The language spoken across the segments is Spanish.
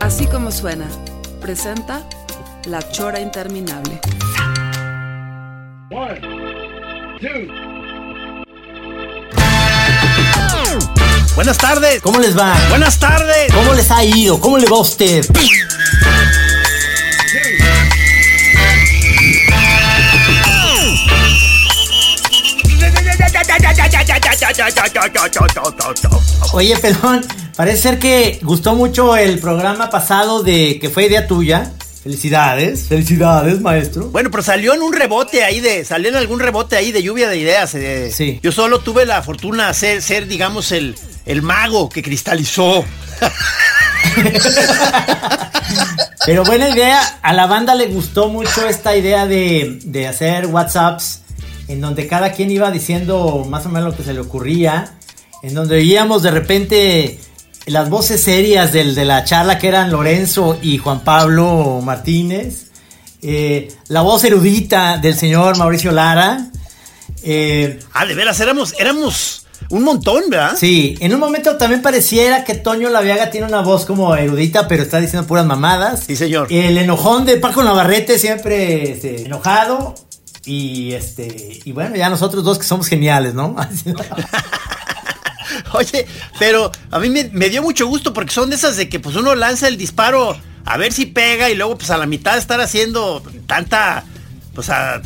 Así como suena, presenta La Chora Interminable. One, two. Buenas tardes. ¿Cómo les va? Buenas tardes. ¿Cómo les ha ido? ¿Cómo le va a usted? Oye, pelón, parece ser que gustó mucho el programa pasado de que fue idea tuya. Felicidades, felicidades, maestro. Bueno, pero salió en un rebote ahí de, salió en algún rebote ahí de lluvia de ideas. eh. Sí. Yo solo tuve la fortuna de ser, ser digamos, el, el mago que cristalizó. Pero buena idea, a la banda le gustó mucho esta idea de, de hacer WhatsApps en donde cada quien iba diciendo más o menos lo que se le ocurría, en donde oíamos de repente las voces serias del, de la charla que eran Lorenzo y Juan Pablo Martínez, eh, la voz erudita del señor Mauricio Lara. eh, Ah, de veras, éramos, éramos un montón, ¿verdad? Sí, en un momento también pareciera que Toño Laviaga tiene una voz como erudita, pero está diciendo puras mamadas. Sí, señor. El enojón de Paco Navarrete siempre este, enojado. Y este, y bueno, ya nosotros dos que somos geniales, ¿no? Oye, pero a mí me, dio mucho gusto porque son de esas de que pues uno lanza el disparo a ver si pega y luego pues a la mitad estar haciendo tanta, pues a-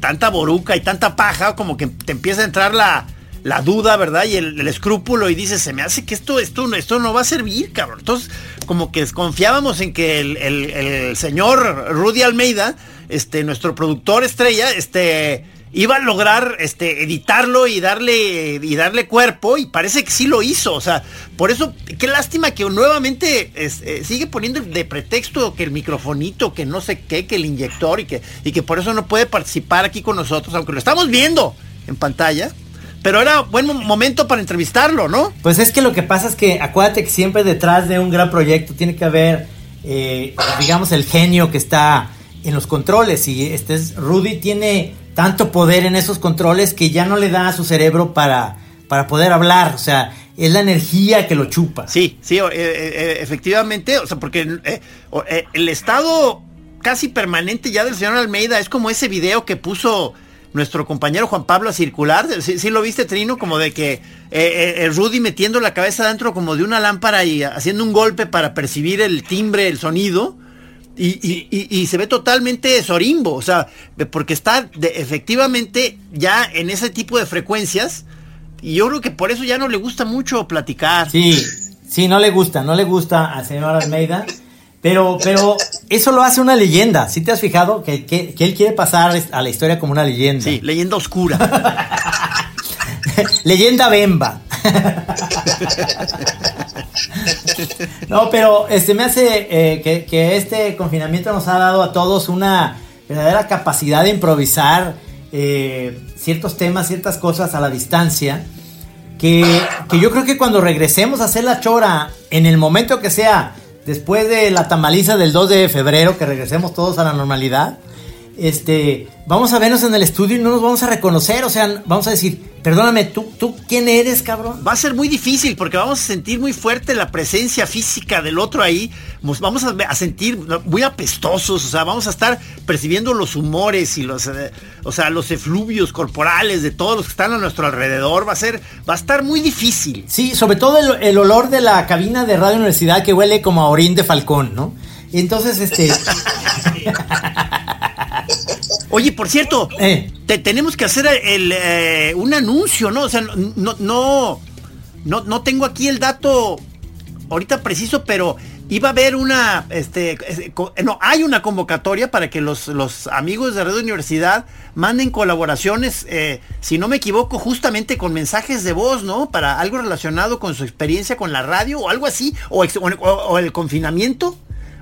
tanta boruca y tanta paja como que te empieza a entrar la, la duda, ¿verdad? Y el, escrúpulo y dices, se me hace que esto, esto, no- esto no va a servir, cabrón. Entonces, como que confiábamos en que el, el- el señor Rudy Almeida, este, nuestro productor estrella, este iba a lograr este editarlo y darle y darle cuerpo y parece que sí lo hizo o sea por eso qué lástima que nuevamente eh, sigue poniendo de pretexto que el microfonito que no sé qué que el inyector y que y que por eso no puede participar aquí con nosotros aunque lo estamos viendo en pantalla pero era buen mo- momento para entrevistarlo no Pues es que lo que pasa es que acuérdate que siempre detrás de un gran proyecto tiene que haber, eh, digamos, el genio que está en los controles. Y este es, Rudy tiene tanto poder en esos controles que ya no le da a su cerebro para, para poder hablar. O sea, es la energía que lo chupa. Sí, sí, eh, eh, eh, efectivamente, o sea, porque el estado casi permanente ya del señor Almeida es como ese video que puso nuestro compañero Juan Pablo a circular. ¿Sí, sí lo viste, Trino? Como de que eh, Rudy metiendo la cabeza dentro como de una lámpara y haciendo un golpe para percibir el timbre, el sonido. Y, y- y- y se ve totalmente sorimbo, o sea, porque está de- efectivamente ya en ese tipo de frecuencias. Y yo creo que por eso ya no le gusta mucho platicar. Sí, sí, no le gusta, no le gusta al señor Almeida. Pero, pero eso lo hace una leyenda. ¿Sí te has fijado? Que, que- que él quiere pasar a la historia como una leyenda. Sí, leyenda oscura. Leyenda Bemba. no, pero este me hace eh, que, este confinamiento nos ha dado a todos una verdadera capacidad de improvisar eh, ciertos temas, ciertas cosas a la distancia. Que, que yo creo que cuando regresemos a hacer la chora, en el momento que sea, después de la tamaliza del 2 de febrero, que regresemos todos a la normalidad, este, vamos a vernos en el estudio y no nos vamos a reconocer, o sea, vamos a decir, perdóname, ¿tú, tú quién eres, cabrón? Va a ser muy difícil porque vamos a sentir muy fuerte la presencia física del otro ahí. Nos vamos a, a sentir muy apestosos, o sea, vamos a estar percibiendo los humores y los, eh, o sea, los efluvios corporales de todos los que están a nuestro alrededor. Va a ser, va a estar muy difícil. Sí, sobre todo el, el olor de la cabina de Radio Universidad que huele como a orín de falcón, ¿no? Y entonces, este... Oye, por cierto, Eh. te, tenemos que hacer el, eh, un anuncio, ¿no? O sea, no, no, no, no tengo aquí el dato ahorita preciso, pero iba a haber una, este, no, hay una convocatoria para que los, los amigos de Radio Universidad manden colaboraciones, eh, si no me equivoco, justamente con mensajes de voz, ¿no? Para algo relacionado con su experiencia con la radio o algo así, o, o, el confinamiento.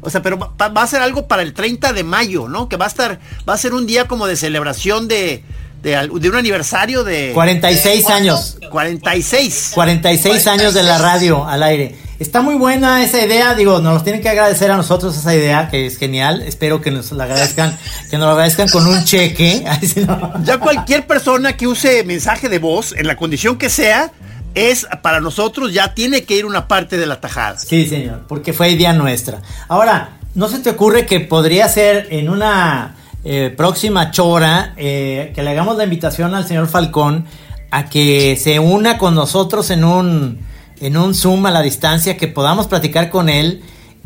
O sea, pero va, va, a ser algo para el 30 de mayo, ¿no? Que va a estar, va a ser un día como de celebración de, de, un aniversario de... 46 años. 46. 46 años de la radio al aire. Está muy buena esa idea, digo, nos tienen que agradecer a nosotros esa idea, que es genial. Espero que nos la agradezcan, que nos la agradezcan con un cheque. Ya cualquier persona que use mensaje de voz, en la condición que sea, es para nosotros ya tiene que ir una parte de la tajada. Sí, señor, porque fue idea nuestra. Ahora, ¿no se te ocurre que podría ser en una eh, próxima chora, eh, que le hagamos la invitación al señor Falcón a que se una con nosotros en un, en un Zoom a la distancia, que podamos platicar con él.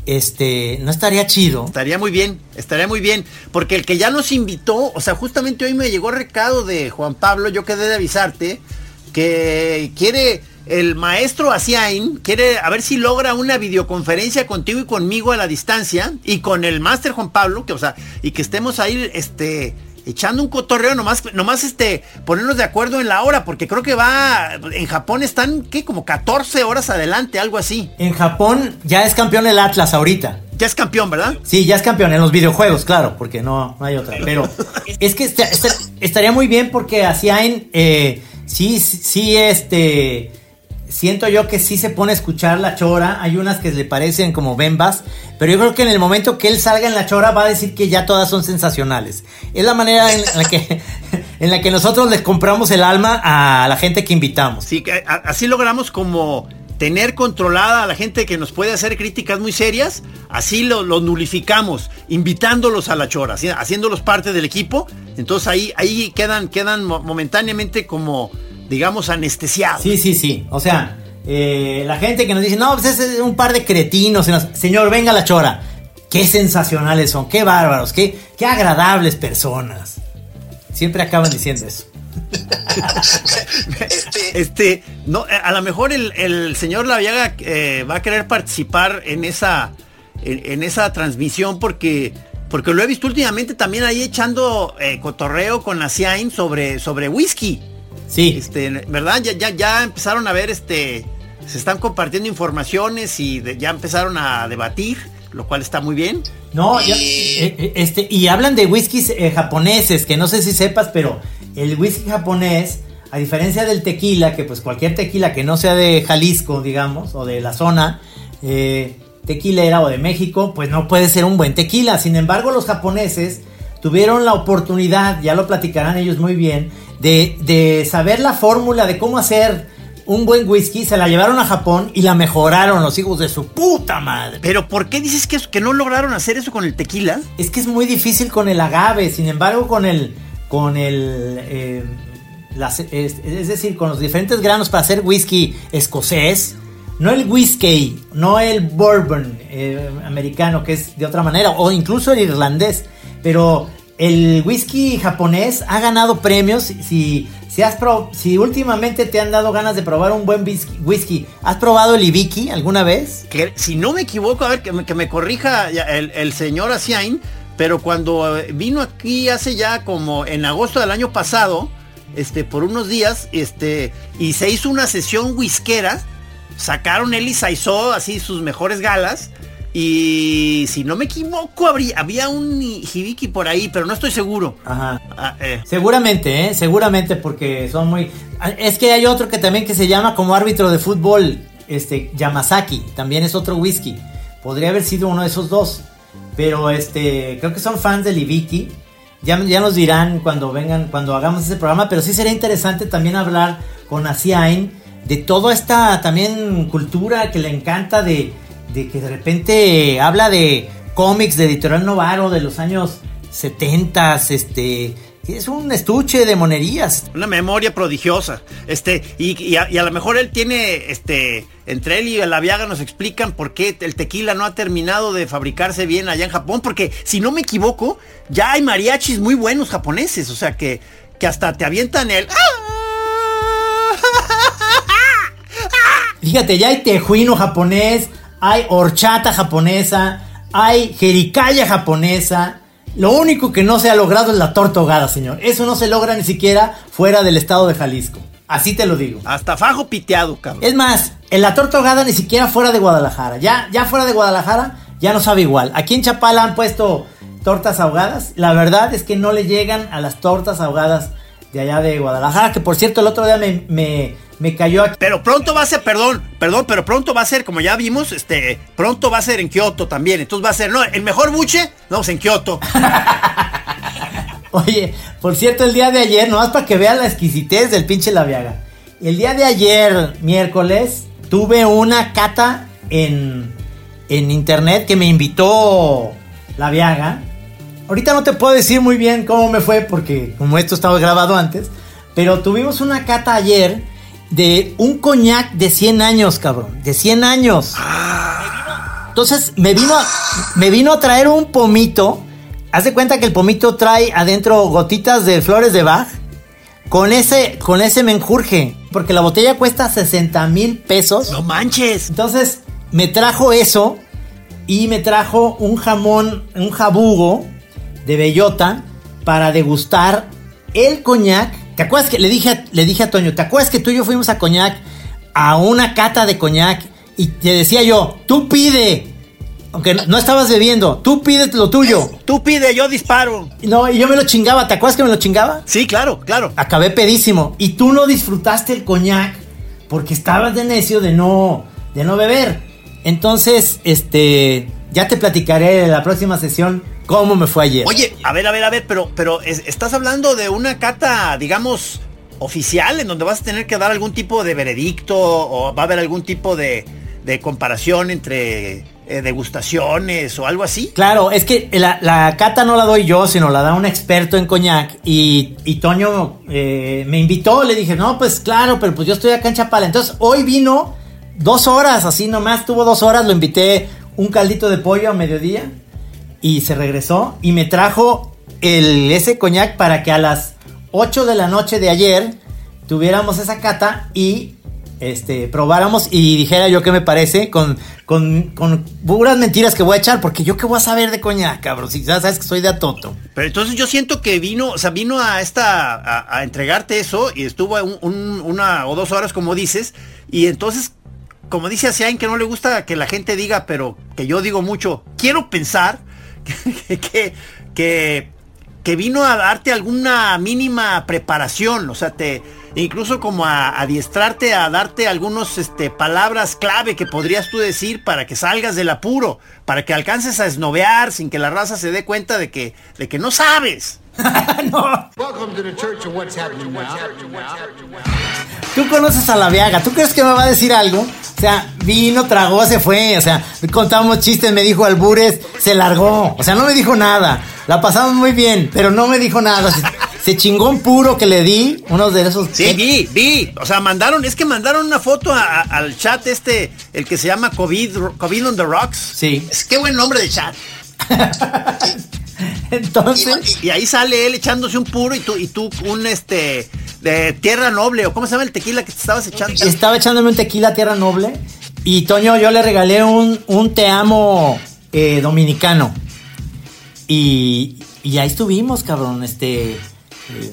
Este, no estaría chido. Estaría muy bien, estaría muy bien. Porque el que ya nos invitó, o sea, justamente hoy me llegó recado de Juan Pablo, yo quedé de avisarte, que quiere el maestro Asiain quiere a ver si logra una videoconferencia contigo y conmigo a la distancia y con el máster Juan Pablo, que o sea, y que estemos ahí este echando un cotorreo nomás nomás este ponernos de acuerdo en la hora porque creo que va en Japón están qué como 14 horas adelante, algo así. En Japón ya es campeón el Atlas ahorita. Ya es campeón, ¿verdad? Sí, ya es campeón en los videojuegos, claro, porque no, no hay otra. Pero es que estaría muy bien porque Asiain eh, sí, sí, este siento yo que sí se pone a escuchar la chora. Hay unas que le parecen como bembas, pero yo creo que en el momento que él salga en la chora va a decir que ya todas son sensacionales. Es la manera en la que, en la que nosotros les compramos el alma a la gente que invitamos. Sí, así logramos como tener controlada a la gente que nos puede hacer críticas muy serias, así lo, lo nulificamos, invitándolos a la chora, haciéndolos parte del equipo. Entonces ahí, ahí quedan, quedan momentáneamente como digamos, anestesiado. Sí, sí, sí. O sea, eh, la gente que nos dice, no, pues es un par de cretinos. Señor, venga la chora. Qué sensacionales son, qué bárbaros, qué, qué agradables personas. Siempre acaban diciendo eso. este, este no, a lo mejor el, señor Laviaga eh, va a querer participar en esa, en, esa transmisión porque, porque lo he visto últimamente también ahí echando eh, cotorreo con la sobre, sobre whisky. Sí. Este, ¿verdad? Ya, ya, ya empezaron a ver, este, se están compartiendo informaciones y ya empezaron a debatir, lo cual está muy bien. No, eh, eh, este, y hablan de whiskies eh, japoneses, que no sé si sepas, pero el whisky japonés, a diferencia del tequila, que pues cualquier tequila que no sea de Jalisco, digamos, o de la zona, tequilera o de México, pues no puede ser un buen tequila. Sin embargo, los japoneses tuvieron la oportunidad, ya lo platicarán ellos muy bien, de, saber la fórmula de cómo hacer un buen whisky, se la llevaron a Japón y la mejoraron los hijos de su puta madre. Pero ¿por qué dices que, que no lograron hacer eso con el tequila? Es que es muy difícil con el agave, sin embargo con el... Con el eh, es, decir, con los diferentes granos para hacer whisky escocés, no el whisky, no el bourbon eh, americano, que es de otra manera, o incluso el irlandés, pero el whisky japonés ha ganado premios. Si, si, has si últimamente te han dado ganas de probar un buen whisky, ¿has probado el Ibiki alguna vez? Que, si no me equivoco, a ver, que me, corrija el, señor Asiain, pero cuando vino aquí hace ya como en agosto del año pasado, este, por unos días, este, y se hizo una sesión whiskera, sacaron él y Saizó así sus mejores galas, y si no me equivoco, habría, había un Hibiki por ahí, pero no estoy seguro. Ajá. Ah, eh. Seguramente, ¿eh? Seguramente porque son muy... Es que hay otro que también que se llama como árbitro de fútbol, este, Yamazaki. También es otro whisky. Podría haber sido uno de esos dos. Pero este, creo que son fans del Hibiki. Ya, ya nos dirán cuando vengan, cuando hagamos ese programa. Pero sí sería interesante también hablar con Asiain de toda esta también cultura que le encanta de de que de repente habla de cómics de Editorial Novaro de los años 70, este, es un estuche de monerías. Una memoria prodigiosa. Este, y, a, lo mejor él tiene, este, entre él y la Viaga nos explican por qué el tequila no ha terminado de fabricarse bien allá en Japón, porque si no me equivoco, ya hay mariachis muy buenos japoneses, o sea que, que hasta te avientan el... Fíjate, ya hay tejuino japonés, hay horchata japonesa, hay jericaya japonesa. Lo único que no se ha logrado es la torta ahogada, señor. Eso no se logra ni siquiera fuera del estado de Jalisco. Así te lo digo. Hasta fajo piteado, cabrón. Es más, en la torta ahogada ni siquiera fuera de Guadalajara. Ya, ya fuera de Guadalajara ya no sabe igual. Aquí en Chapala han puesto tortas ahogadas. La verdad es que no le llegan a las tortas ahogadas de allá de Guadalajara. Que por cierto, el otro día me, me, me cayó aquí. Pero pronto va a ser, perdón, perdón, pero pronto va a ser, como ya vimos, este, pronto va a ser en Kioto también. Entonces va a ser, no, el mejor buche, no, pues en Kioto. Oye, por cierto, el día de ayer, nomás para que vean la exquisitez del pinche La Viaga. El día de ayer, miércoles, tuve una cata en, en internet que me invitó La Viaga. Ahorita no te puedo decir muy bien cómo me fue porque como esto estaba grabado antes, pero tuvimos una cata ayer de un coñac de 100 años, cabrón, de 100 años. Entonces me vino, a- me vino a traer un pomito. Haz de cuenta que el pomito trae adentro gotitas de flores de Bach. Con ese, con ese menjurje. Porque la botella cuesta 60 mil pesos. No manches. Entonces me trajo eso. Y me trajo un jamón, un jabugo de bellota. Para degustar el coñac. ¿Te acuerdas que le dije, a- le dije a Toño? ¿Te acuerdas que tú y yo fuimos a coñac? A una cata de coñac. Y te decía yo, tú pide. Aunque no, no estabas bebiendo, tú pides lo tuyo. Tú pide, yo disparo. No, y yo me lo chingaba, ¿te acuerdas que me lo chingaba? Sí, claro, claro. Acabé pedísimo. Y tú no disfrutaste el coñac porque estabas de necio de no, de no beber. Entonces, este, ya te platicaré en la próxima sesión cómo me fue ayer. Oye, a ver, a ver, a ver, pero, pero es- estás hablando de una cata, digamos, oficial, en donde vas a tener que dar algún tipo de veredicto o va a haber algún tipo de, de comparación entre eh, degustaciones o algo así. Claro, es que la, la cata no la doy yo, sino la da un experto en coñac. Y, y Toño eh, me invitó, le dije, no, pues claro, pero pues yo estoy acá en Chapala. Entonces hoy vino dos horas, así nomás tuvo dos horas, lo invité un caldito de pollo a mediodía y se regresó y me trajo el, ese coñac para que a las 8 de la noche de ayer tuviéramos esa cata y este, probáramos y dijera yo qué me parece con, con, con puras mentiras que voy a echar, porque yo qué voy a saber de coñac, cabrón, si ya sabes que soy de atoto. Pero entonces yo siento que vino, o sea, vino a esta, a, entregarte eso y estuvo un- un- una o dos horas, como dices, y entonces, como dice Asiain, que no le gusta que la gente diga, pero que yo digo mucho, quiero pensar que, que, que, que vino a darte alguna mínima preparación, o sea, te incluso como a adiestrarte a darte algunos este palabras clave que podrías tú decir para que salgas del apuro, para que alcances a esnovear sin que la raza se dé cuenta de que de que no sabes. no, Tú conoces a la Viaga, ¿tú crees que me va a decir algo? O sea, vino, tragó, se fue, o sea, contamos chistes, me dijo albures, se largó, o sea, no me dijo nada, la pasamos muy bien, pero no me dijo nada, se, se chingó un puro que le di, uno de esos... Sí, vi, vi. O sea, mandaron, es que mandaron una foto a- a- al chat este, el que se llama COVID, COVID on the Rocks. Sí. Es qué buen nombre de chat. Entonces, Y ahí sale él echándose un puro y tú, y tú un este de tierra noble, o cómo se llama el tequila que te estabas echando. estaba echándome un tequila Tierra Noble y Toño yo le regalé un, un te amo eh, dominicano. Y, y ahí estuvimos, cabrón, este... eh,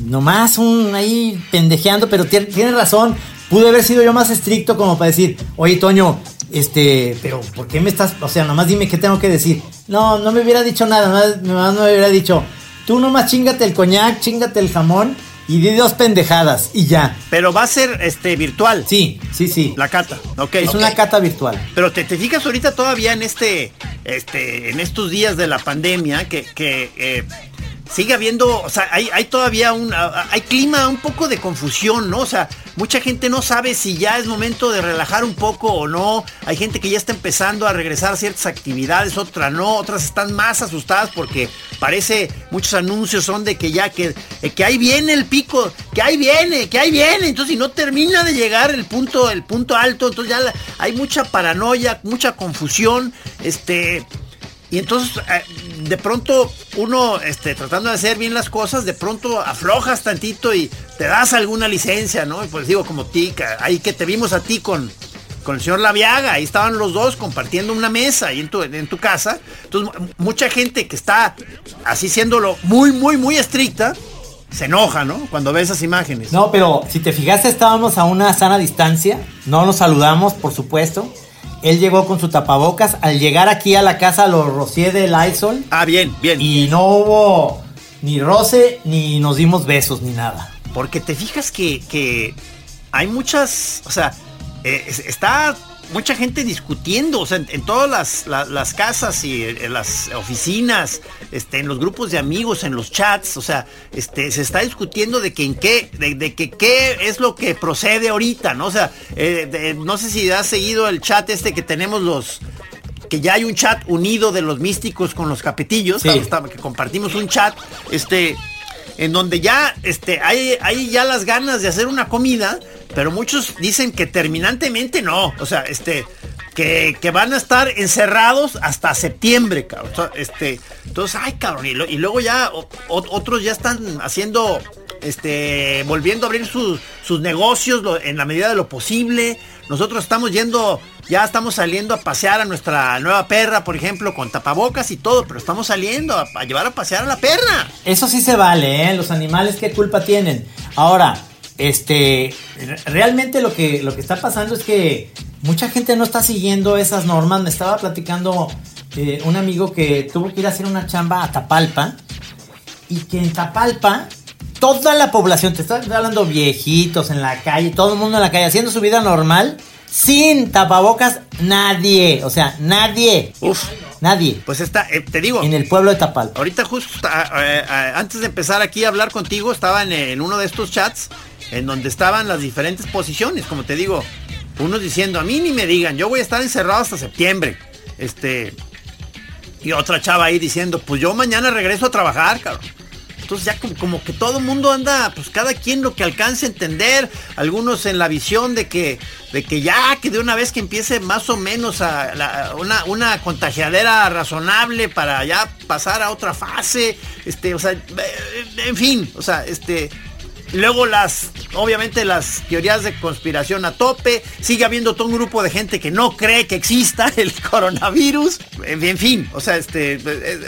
nomás un ahí pendejeando, pero tiene, tiene razón. Pude haber sido yo más estricto como para decir, oye Toño, este, pero ¿por qué me estás? O sea, nomás dime qué tengo que decir. No, no me hubiera dicho nada, nomás, nomás me hubiera dicho, tú nomás chingate el coñac, chingate el jamón y di dos pendejadas y ya. Pero va a ser este virtual. Sí, sí, sí. La cata. Ok. es una cata virtual. Pero te, te fijas ahorita todavía en este, este, en estos días de la pandemia que, que eh, sigue habiendo, o sea, hay, todavía un, hay clima un poco de confusión, ¿no? O sea, mucha gente no sabe si ya es momento de relajar un poco o no. Hay gente que ya está empezando a regresar a ciertas actividades, otra no, otras están más asustadas porque parece muchos anuncios son de que ya que, eh, que ahí viene el pico, que ahí viene, que ahí viene. Entonces, si no termina de llegar el punto, el punto alto, entonces ya hay mucha paranoia, mucha confusión, este. Y entonces, eh, de pronto, uno, este, tratando de hacer bien las cosas, de pronto aflojas tantito y te das alguna licencia, ¿no? Pues digo, como ti, que- ahí que te vimos a ti con, con el señor Laviaga, ahí estaban los dos compartiendo una mesa ahí en tu, en tu casa. Entonces, mucha gente que está así siéndolo muy, muy, muy estricta, se enoja, ¿no? Cuando ve esas imágenes. No, pero si te fijaste, estábamos a una sana distancia, no nos saludamos, por supuesto. Él llegó con su tapabocas. Al llegar aquí a la casa lo rocié de Lysol. Ah, bien, bien. Y no hubo ni roce, ni nos dimos besos, ni nada. Porque te fijas que, que hay muchas, o sea, eh, está mucha gente discutiendo, o sea, en, todas las, casas y en, las oficinas, este, en los grupos de amigos, en los chats, o sea, este, se está discutiendo de que en qué, de, que qué es lo que procede ahorita, ¿no? O sea, eh, no sé si has seguido el chat este que tenemos los que ya hay un chat unido de los místicos con los capetillos, que compartimos un chat, este, en donde ya, este, hay, hay ya las ganas de hacer una comida pero muchos dicen que terminantemente no. O sea, este, que, van a estar encerrados hasta septiembre, cabrón. Este, entonces, ay, cabrón. Y, luego ya otros ya están haciendo, este, volviendo a abrir sus, sus negocios en la medida de lo posible. Nosotros estamos yendo, ya estamos saliendo a pasear a nuestra nueva perra, por ejemplo, con tapabocas y todo, pero estamos saliendo a llevar a pasear a la perra. Eso sí se vale, ¿eh? Los animales, ¿qué culpa tienen? Ahora, este, realmente lo que, lo que está pasando es que mucha gente no está siguiendo esas normas. Me estaba platicando eh, un amigo que tuvo que ir a hacer una chamba a Tapalpa y que en Tapalpa toda la población, te estoy hablando viejitos en la calle, todo el mundo en la calle haciendo su vida normal, sin tapabocas, nadie, o sea, nadie. Uf. Nadie. Pues está, eh, te digo. En el pueblo de Tapalpa. Ahorita justo, eh, antes de empezar aquí a hablar contigo, estaba en uno de estos chats en donde estaban las diferentes posiciones, como te digo, unos diciendo, a mí ni me digan, yo voy a estar encerrado hasta septiembre. Este, y otra chava ahí diciendo, pues yo mañana regreso a trabajar, cabrón. Entonces ya como, que todo el mundo anda, pues cada quien lo que alcance a entender, algunos en la visión de que, de que ya, que de una vez que empiece más o menos a una, una contagiadera razonable para ya pasar a otra fase, este, o sea, en fin, o sea, este, Luego las, obviamente las teorías de conspiración a tope. Sigue habiendo todo un grupo de gente que no cree que exista el coronavirus. En fin, o sea, este, eh,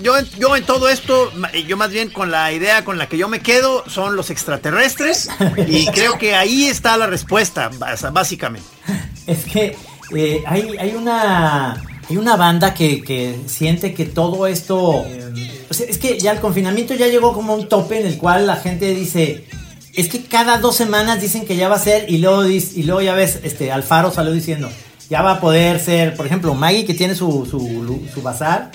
yo, yo en todo esto, yo más bien con la idea con la que yo me quedo son los extraterrestres. Y creo que ahí está la respuesta, básicamente. Es que eh, hay, hay una... Hay una banda que, siente que todo esto... es que ya el confinamiento ya llegó como un tope en el cual la gente dice, es que cada dos semanas dicen que ya va a ser y luego, y luego ya ves, este, Alfaro salió diciendo, ya va a poder ser, por ejemplo, Maggie que tiene su, su, bazar,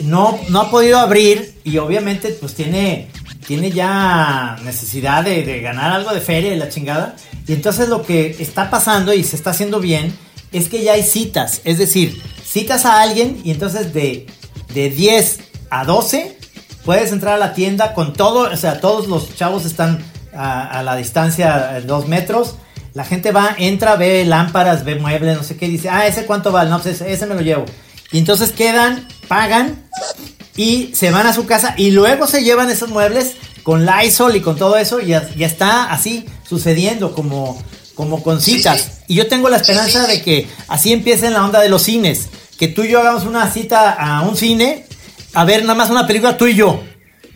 no, no ha podido abrir y obviamente pues tiene, tiene ya necesidad de, de ganar algo de feria y la chingada. Y entonces lo que está pasando y se está haciendo bien es que ya hay citas, es decir, citas a alguien y entonces de, de 10 a 12 puedes entrar a la tienda con todo, o sea, todos los chavos están a, la distancia de dos metros. La gente va, entra, ve lámparas, ve muebles, no sé qué, dice, ah, ¿ese cuánto vale? No, pues ese, me lo llevo. Y entonces quedan, pagan y se van a su casa y luego se llevan esos muebles con Lysol y con todo eso y ya, está así sucediendo como, como con citas. Y yo tengo la esperanza de que así empiece en la onda de los cines que tú y yo hagamos una cita a un cine a ver nada más una película tú y yo.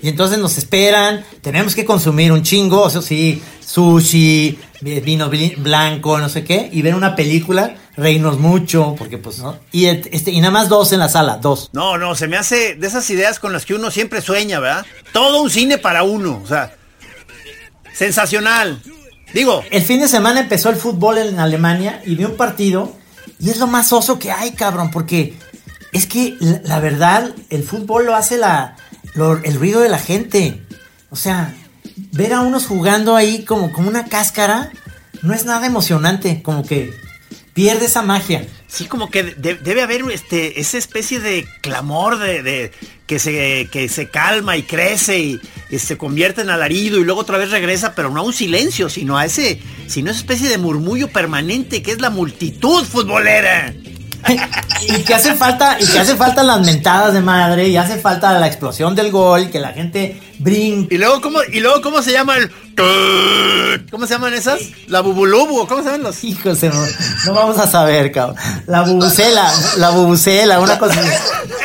Y entonces nos esperan, tenemos que consumir un chingo, eso sí, sushi, vino blanco, no sé qué, y ver una película, reírnos mucho, porque pues, ¿no? Y, este, y nada más dos en la sala, dos. No, no, se me hace de esas ideas con las que uno siempre sueña, ¿verdad? Todo un cine para uno, o sea, sensacional. Digo. El fin de semana empezó el fútbol en Alemania y vi un partido y es lo más oso que hay, cabrón, porque es que la, verdad, el fútbol lo hace la, el ruido de la gente. O sea, ver a unos jugando ahí como, como una cáscara no es nada emocionante, como que pierde esa magia. Sí, como que debe haber este, esa especie de clamor de, que, se, que se calma y crece y, se convierte en alarido y luego otra vez regresa, pero no a un silencio, sino a ese, sino esa especie de murmullo permanente que es la multitud futbolera. Y que hace falta, y que hace falta las mentadas de madre, y hace falta la explosión del gol, que la gente brinque. Y luego, ¿cómo, y luego, ¿cómo se llama el... ¿Cómo se llaman esas? La bubulubu, ¿cómo se llaman los...? Hijos, no, no vamos a saber, cabrón. La bubucela, la bubucela, una cosa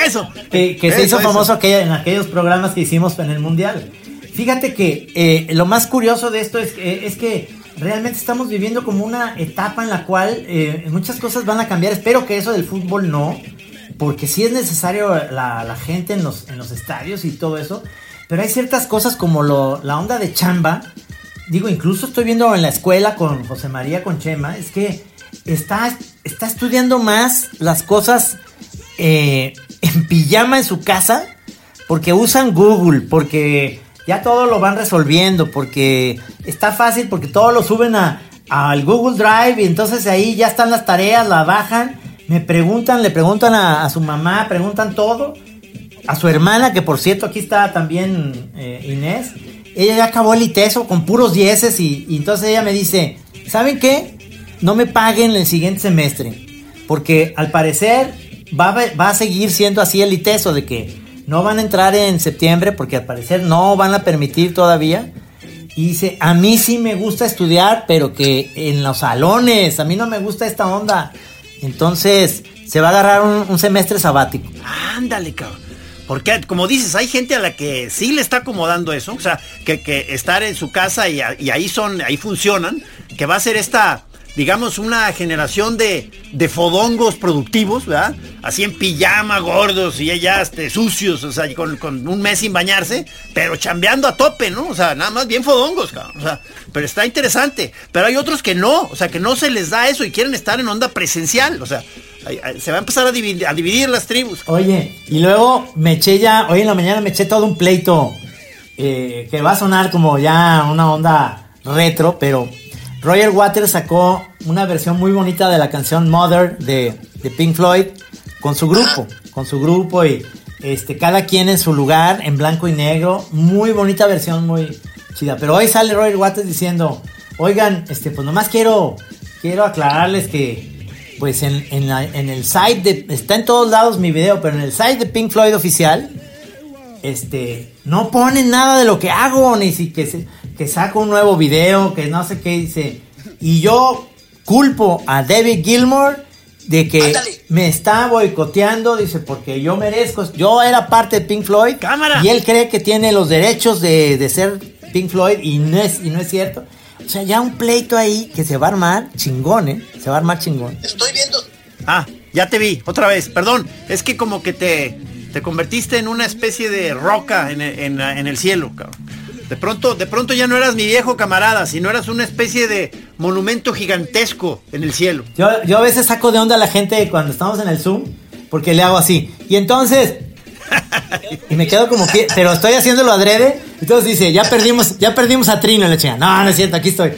Eso. Que, que se hizo eso. famoso aquella- en aquellos programas que hicimos en el Mundial. Fíjate que eh, lo más curioso de esto es, que- es que realmente estamos viviendo como una etapa en la cual eh, muchas cosas van a cambiar. Espero que eso del fútbol no, porque sí es necesario la, gente en los, en los estadios y todo eso. Pero hay ciertas cosas como la onda de chamba. Digo, incluso estoy viendo en la escuela con José María, con Chema, es que está, está estudiando más las cosas eh, en pijama en su casa porque usan Google, porque ya todo lo van resolviendo, porque está fácil, porque todo lo suben a, al Google Drive y entonces ahí ya están las tareas, la bajan, me preguntan, le preguntan a, su mamá, preguntan todo, a su hermana, que por cierto aquí está también eh, Inés, ella ya acabó el ITESO con puros dieces y, y entonces ella me dice, ¿saben qué? No me paguen el siguiente semestre, porque al parecer va, va a seguir siendo así el ITESO, de que no van a entrar en septiembre, porque al parecer no van a permitir todavía. Y dice, a mí sí me gusta estudiar, pero que en los salones, a mí no me gusta esta onda. Entonces, se va a agarrar un, semestre sabático. Ándale, cabrón. Porque, como dices, hay gente a la que sí le está acomodando eso. O sea, que, estar en su casa y, y ahí son, ahí funcionan. Que va a ser esta, digamos, una generación de, de fodongos productivos, ¿verdad? Así en pijama, gordos y ya este, sucios, o sea, con, con un mes sin bañarse, pero chambeando a tope, ¿no? O sea, nada más bien fodongos, cabrón. O sea, pero está interesante. Pero hay otros que no, o sea, que no se les da eso y quieren estar en onda presencial. O sea, se va a empezar a dividir, a dividir las tribus. Oye, y luego me eché ya, hoy en la mañana me eché todo un pleito eh, que va a sonar como ya una onda retro, pero Roger Waters sacó una versión muy bonita de la canción Mother de, de Pink Floyd con su grupo, con su grupo y este, cada quien en su lugar, en blanco y negro, muy bonita versión, muy chida. Pero hoy sale Roger Waters diciendo, oigan, este, pues nomás quiero, quiero aclararles que pues en, en la- en el site de. Está en todos lados mi video, pero en el site de Pink Floyd oficial. Este. No ponen nada de lo que hago. Ni si que, se- que saco un nuevo video. Que no sé qué dice. Y yo culpo a David Gilmour de que me está boicoteando. Dice, porque yo merezco. Yo era parte de Pink Floyd. ¡Cámara! Y él cree que tiene los derechos de, de ser Pink Floyd. Y no, es, y no es cierto. O sea, ya un pleito ahí que se va a armar chingón, ¿eh? Se va a armar chingón. Estoy viendo. Ah, ya te vi, otra vez, perdón. Es que como que te, te convertiste en una especie de roca en, el- en la- en el cielo, cabrón. De pronto, de pronto ya no eras mi viejo camarada, sino eras una especie de monumento gigantesco en el cielo. Yo, yo a veces saco de onda a la gente cuando estamos en el Zoom, porque le hago así. Y entonces. Y me quedo como que. Pero estoy haciéndolo adrede. Entonces dice, ya perdimos, ya perdimos a Trino, le chinga. No, no es cierto, aquí estoy.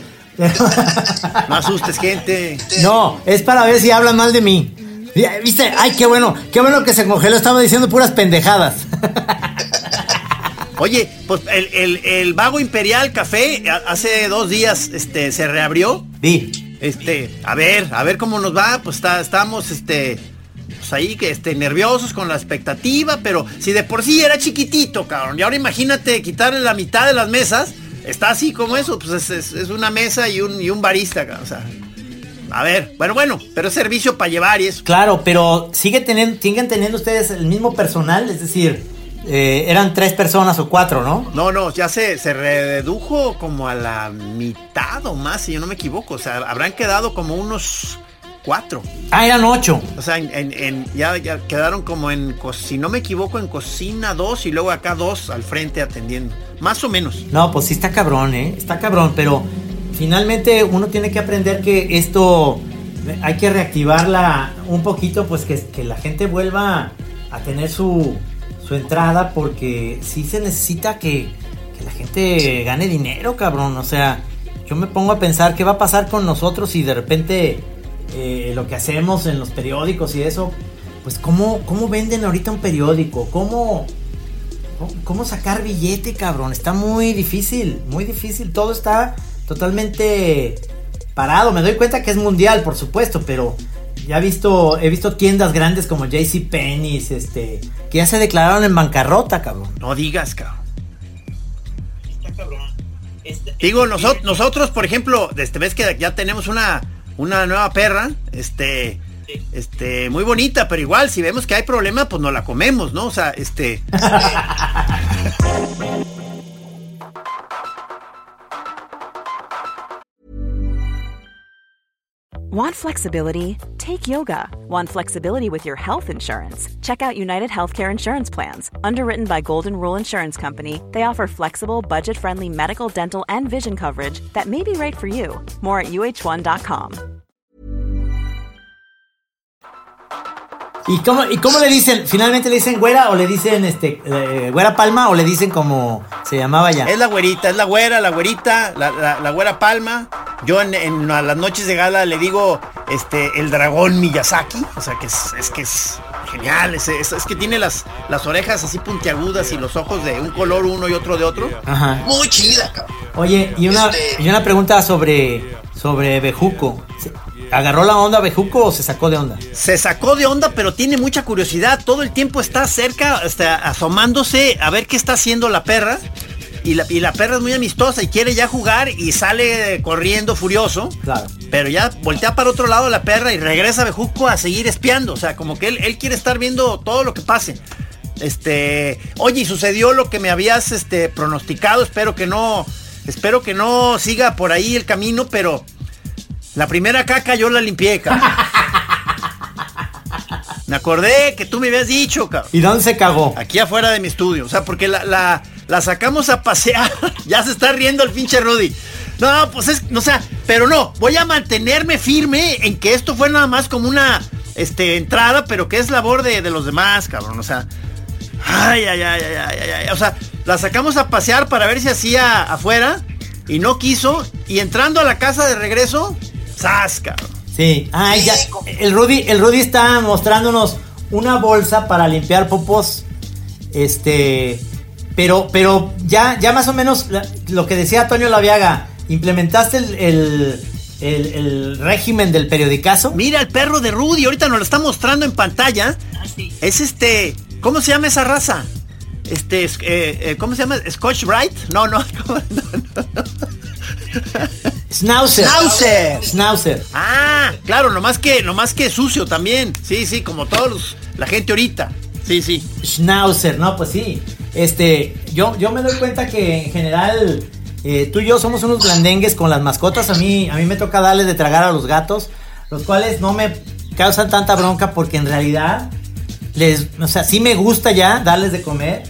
No asustes, gente. No, es para ver si hablan mal de mí. ¿Viste? Ay, qué bueno, qué bueno que se congeló, estaba diciendo puras pendejadas. Oye, pues el, el- el Vago Imperial Café hace dos días este, se reabrió. Vi. Este, a ver, a ver cómo nos va. Pues está, estamos, este, pues ahí que este, nerviosos con la expectativa, pero si de por sí era chiquitito, cabrón. Y ahora imagínate quitarle la mitad de las mesas. Está así como eso, pues es, es- es una mesa y un, y un barista, cabrón. O sea, a ver, bueno, bueno, pero es servicio para llevar y eso. Claro, pero sigue teniendo, siguen teniendo ustedes el mismo personal, es decir, eh, eran tres personas o cuatro, ¿no? No, no, ya se, se redujo como a la mitad o más, si yo no me equivoco. O sea, habrán quedado como unos cuatro. Ah, eran ocho. O sea, en, en- en- ya, ya quedaron como en, si no me equivoco, en cocina dos y luego acá dos al frente atendiendo. Más o menos. No, pues sí está cabrón, ¿eh? Está cabrón, pero finalmente uno tiene que aprender que esto hay que reactivarla un poquito, pues que, la gente vuelva a tener su, su entrada, porque sí se necesita que, la gente gane dinero, cabrón. O sea, yo me pongo a pensar qué va a pasar con nosotros si de repente eh, lo que hacemos en los periódicos y eso, pues cómo, cómo venden ahorita un periódico. ¿Cómo- ¿Cómo sacar billete, cabrón? Está muy difícil, muy difícil. Todo está totalmente parado. Me doy cuenta que es mundial, por supuesto, pero ya he visto, he visto tiendas grandes como JC Penney's, este, que ya se declararon en bancarrota, cabrón. No digas, cabrón. Digo, nosotros, nosotros, por ejemplo, este, ves que ya tenemos una, una nueva perra, este, este, muy bonita, pero igual, si vemos que hay problema, pues no la comemos, ¿no? O sea, este. Want flexibility? Take yoga. Want flexibility with your health insurance? Check out United Healthcare Insurance Plans. Underwritten by Golden Rule Insurance Company, they offer flexible, budget friendly medical, dental, and vision coverage that may be right for you. More at uh1.com. ¿Y cómo, ¿Y cómo le dicen? ¿Finalmente le dicen güera o le dicen este eh, güera palma o le dicen como se llamaba ya? Es la güerita, es la güera, la güerita, la, la, la güera palma. Yo en, en, a las noches de gala le digo este el dragón Miyazaki. O sea que es, es que es genial. Es, es, es, que tiene las, las orejas así puntiagudas y los ojos de un color uno y otro de otro. Ajá. Muy chida, cabrón. Oye, y una, Este- y una pregunta sobre, sobre Bejuco. ¿Agarró la onda Bejuco o se sacó de onda? Se sacó de onda, pero tiene mucha curiosidad. Todo el tiempo está cerca, está asomándose a ver qué está haciendo la perra. Y la, y la perra es muy amistosa y quiere ya jugar y sale corriendo furioso. Claro. Pero ya voltea para otro lado la perra y regresa a Bejuco a seguir espiando. O sea, como que él, él quiere estar viendo todo lo que pase. Este, oye, y sucedió lo que me habías este, pronosticado. Espero que no, espero que no siga por ahí el camino, pero la primera caca yo la limpié, cabrón. Me acordé que tú me habías dicho, cabrón. ¿Y dónde se cagó? Aquí afuera de mi estudio. O sea, porque la, la, la sacamos a pasear. ya se está riendo el pinche Rudy. No, pues es, no, sea, pero no, voy a mantenerme firme en que esto fue nada más como una este, entrada, pero que es labor de, de los demás, cabrón. O sea, ay, ay, ay, ay, ay, ay, ay. O sea, la sacamos a pasear para ver si hacía afuera y no quiso. Y entrando a la casa de regreso, ¡zas, cabrón! Sí. Ay, ya. El Rudy, el Rudy está mostrándonos una bolsa para limpiar popos. Este. Pero, pero ya, ya más o menos lo que decía Antonio Laviaga. ¿Implementaste el, el, el- el régimen del periodicazo? Mira el perro de Rudy, ahorita nos lo está mostrando en pantalla. Es este, ¿cómo se llama esa raza? Este, es- eh, eh, ¿cómo se llama? Scotch Bright? No, no, no, no. Schnauzer. Schnauzer. Schnauzer. Ah, claro, nomás que, nomás que sucio también. Sí, sí, como todos los- la gente ahorita. Sí, sí. Schnauzer, no, pues sí. Este, yo, yo me doy cuenta que en general eh, tú y yo somos unos blandengues con las mascotas. A mí, a mí me toca darles de tragar a los gatos, los cuales no me causan tanta bronca porque en realidad les, o sea, sí me gusta ya darles de comer.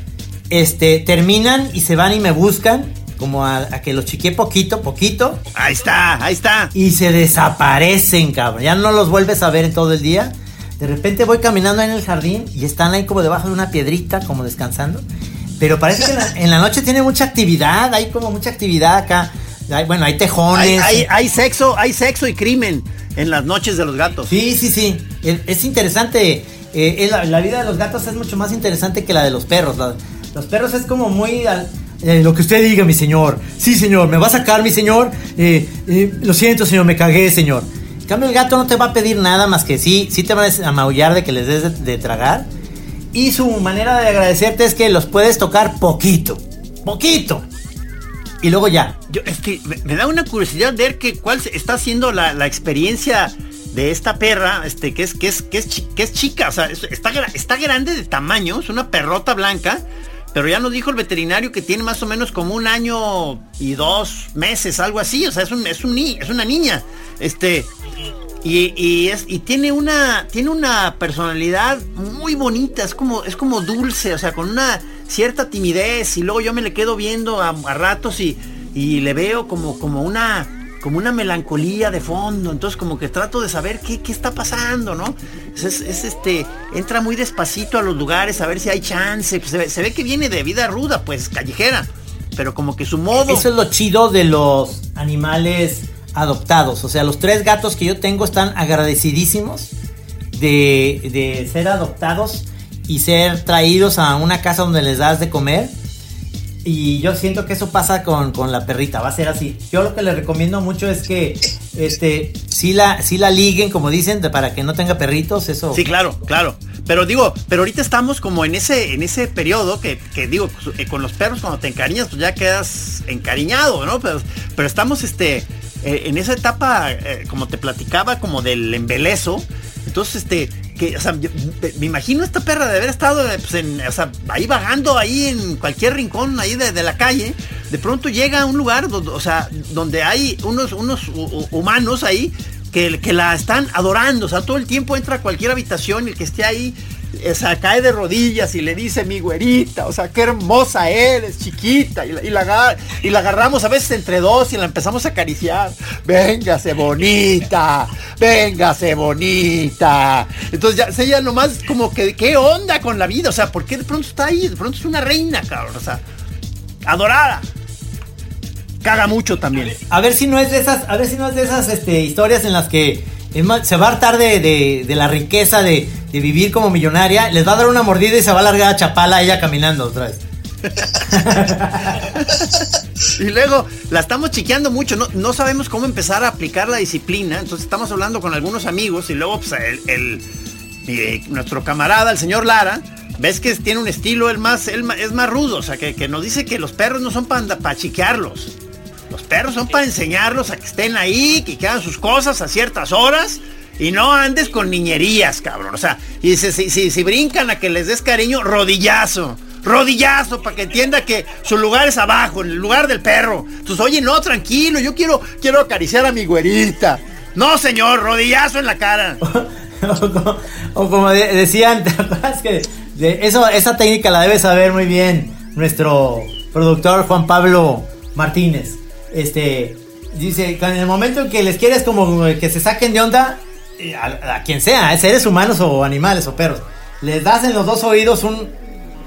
Este, terminan y se van y me buscan, como a, a que los chiqué poquito, poquito, Ahí está, ahí está. y se desaparecen, cabrón. Ya no los vuelves a ver en todo el día. De repente voy caminando ahí en el jardín y están ahí como debajo de una piedrita, como descansando. Pero parece que en la, en la noche tiene mucha actividad, hay como mucha actividad acá. Hay- bueno, hay tejones. hay- hay sexo, hay sexo y crimen en las noches de los gatos. Sí, sí, sí. Es, es interesante. eh, la, la vida de los gatos es mucho más interesante que la de los perros. La- los perros es como muy... eh, lo que usted diga, mi señor. Sí, señor. ¿Me va a sacar, mi señor? Eh, eh, lo siento, señor. Me cagué, señor. En cambio, el gato no te va a pedir nada más que sí. Sí te va a maullar de que les des de, tragar. Y su manera de agradecerte es que los puedes tocar poquito. Poquito. Y luego ya. Yo, es que me, da una curiosidad ver que cuál está siendo la, la experiencia de esta perra, este, que es, que es, que es, que es chica, o sea, es- está, está grande de tamaño, es una perrota blanca, pero ya nos dijo el veterinario que tiene más o menos como un año y dos meses, algo así, o sea, es, un, es, un ni- es una niña, este, y, y es, y tiene una, tiene una personalidad muy bonita, es como, es como dulce, o sea, con una cierta timidez, y luego yo me le quedo viendo a, a ratos y, y le veo como, como una, como una melancolía de fondo, entonces como que trato de saber qué, qué está pasando, ¿no? Es, es- es, este, entra muy despacito a los lugares a ver si hay chance, pues se, se ve que viene de vida ruda, pues callejera, pero como que su modo... Eso es lo chido de los animales adoptados. O sea, los tres gatos que yo tengo están agradecidísimos de, de ser adoptados y ser traídos a una casa donde les das de comer. Y yo siento que eso pasa con, con, la perrita, va a ser así. Yo lo que le recomiendo mucho es que este si la, si la liguen, como dicen, para que no tenga perritos, eso. Sí, claro, claro. Pero digo, pero ahorita estamos como en ese, en ese periodo que, que digo, eh, con los perros cuando te encariñas, pues ya quedas encariñado, ¿no? Pero, pero estamos este, eh, en esa etapa, eh, como te platicaba, como del embelezo. Entonces, este, que, o sea, me imagino esta perra de haber estado pues, en, o sea, ahí vagando ahí en cualquier rincón ahí de, la calle. De pronto llega a un lugar donde, o sea, donde hay unos, unos humanos ahí que, que, la están adorando. O sea, todo el tiempo entra a cualquier habitación y el que esté ahí o sea, cae de rodillas y le dice mi güerita, o sea, qué hermosa eres, chiquita, y la, y la, y la agarramos a veces entre dos y la empezamos a acariciar. Véngase bonita, véngase bonita. Entonces ya, ella nomás como que, ¿qué onda con la vida? O sea, ¿por qué de pronto está ahí? De pronto es una reina, cabrón, o sea, adorada. Caga mucho también. A ver si no es de esas, a ver si no es de esas este, historias en las que se va a hartar de, de, de la riqueza de, de, vivir como millonaria, les va a dar una mordida y se va a largar a Chapala ella caminando otra vez. y luego la estamos chiqueando mucho, no, no, sabemos cómo empezar a aplicar la disciplina, entonces estamos hablando con algunos amigos y luego pues, el, el nuestro camarada, el señor Lara, ves que tiene un estilo, el más, el, es más rudo, o sea, que, que, nos dice que los perros no son para pa chiquearlos. Los perros son para enseñarlos a que estén ahí, que hagan sus cosas a ciertas horas y no andes con niñerías, cabrón. O sea, y si, si, si brincan a que les des cariño, rodillazo. Rodillazo para que entienda que su lugar es abajo, en el lugar del perro. Entonces, oye, no, tranquilo, yo quiero, quiero acariciar a mi güerita. No, señor, rodillazo en la cara. o, como decían, que eso, esa técnica la debe saber muy bien nuestro productor Juan Pablo Martínez este, dice, en el momento en que les quieres como que se saquen de onda, a, a quien sea, ¿eh? seres humanos o animales o perros, les das en los dos oídos un,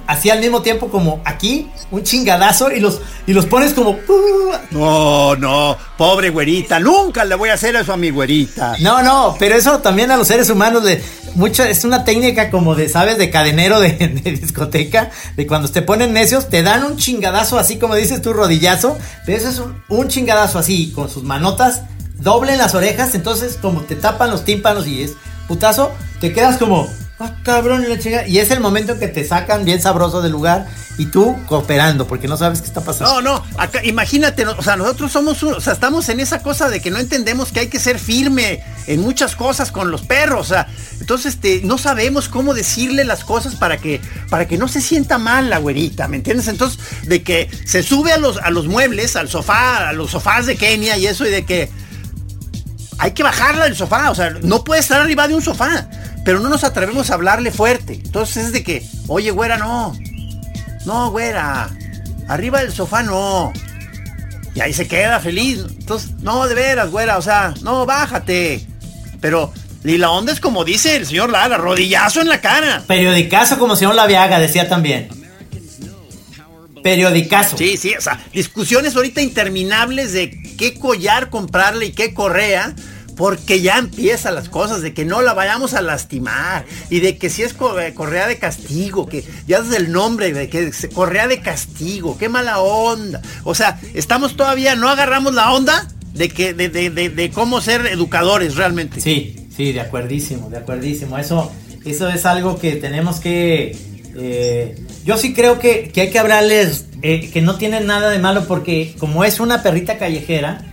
así al mismo tiempo como aquí, un chingadazo y los, y los pones como... Uh". No, no, pobre güerita, nunca le voy a hacer eso a mi güerita. No, no, pero eso también a los seres humanos le... Mucho, es una técnica como de, ¿sabes? De cadenero de, de discoteca, de cuando te ponen necios, te dan un chingadazo así como dices tú, rodillazo, pero eso es un, un chingadazo así, con sus manotas, doblen las orejas, entonces como te tapan los tímpanos y es putazo, te quedas como... Ah, cabrón, la. Y es el momento en que te sacan bien sabroso del lugar y tú cooperando, porque no sabes qué está pasando. No, no, acá, imagínate, o sea, nosotros somos, o sea, estamos en esa cosa de que no entendemos que hay que ser firme en muchas cosas con los perros, o sea, entonces este, no sabemos cómo decirle las cosas para que, para que no se sienta mal la güerita, ¿me entiendes? Entonces, de que se sube a los, a los muebles, al sofá, a los sofás de Kenia y eso, y de que hay que bajarla del sofá, o sea, no puede estar arriba de un sofá pero no nos atrevemos a hablarle fuerte. Entonces es de que, oye, güera, no. No, güera. Arriba del sofá no. Y ahí se queda feliz. Entonces, no, de veras, güera, o sea, no, bájate. Pero, y la onda es como dice el señor Lara, rodillazo en la cara. Periodicazo como señor Laviaga decía también. Periodicazo. Sí, sí, o sea, discusiones ahorita interminables de qué collar comprarle y qué correa porque ya empiezan las cosas de que no la vayamos a lastimar y de que si es eh, correa de castigo, que ya es el nombre de que correa de castigo, qué mala onda. O sea, estamos todavía, no agarramos la onda de que de, de, de, cómo ser educadores realmente. Sí, sí, de acuerdísimo, de acuerdísimo. Eso, eso es algo que tenemos que. Eh, yo sí creo que, hay que hablarles eh, que no tienen nada de malo porque como es una perrita callejera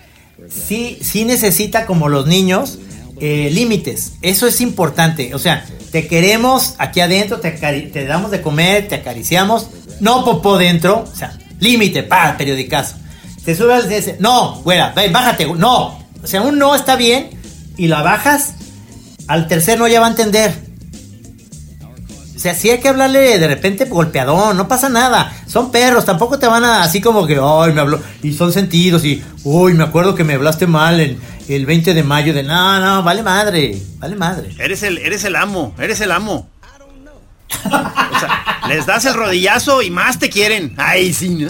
sí, sí necesita, como los niños, eh, límites. Eso es importante. O sea, te queremos aquí adentro, te, damos de comer, te acariciamos. No popó dentro. O sea, límite, pa, periodicazo. Te subes y dices, no, güera, ven, bájate. No. O sea, un no está bien y la bajas. Al tercer no ya va a entender. O sea, sí hay que hablarle de repente golpeadón, no pasa nada. Son perros, tampoco te van a así como que, ay, me habló. Y son sentidos y, uy, me acuerdo que me hablaste mal en el 20 de mayo de, no, no, vale madre, vale madre. Eres el, eres el amo, eres el amo. O sea, les das el rodillazo y más te quieren. Ay, sí, ¿no?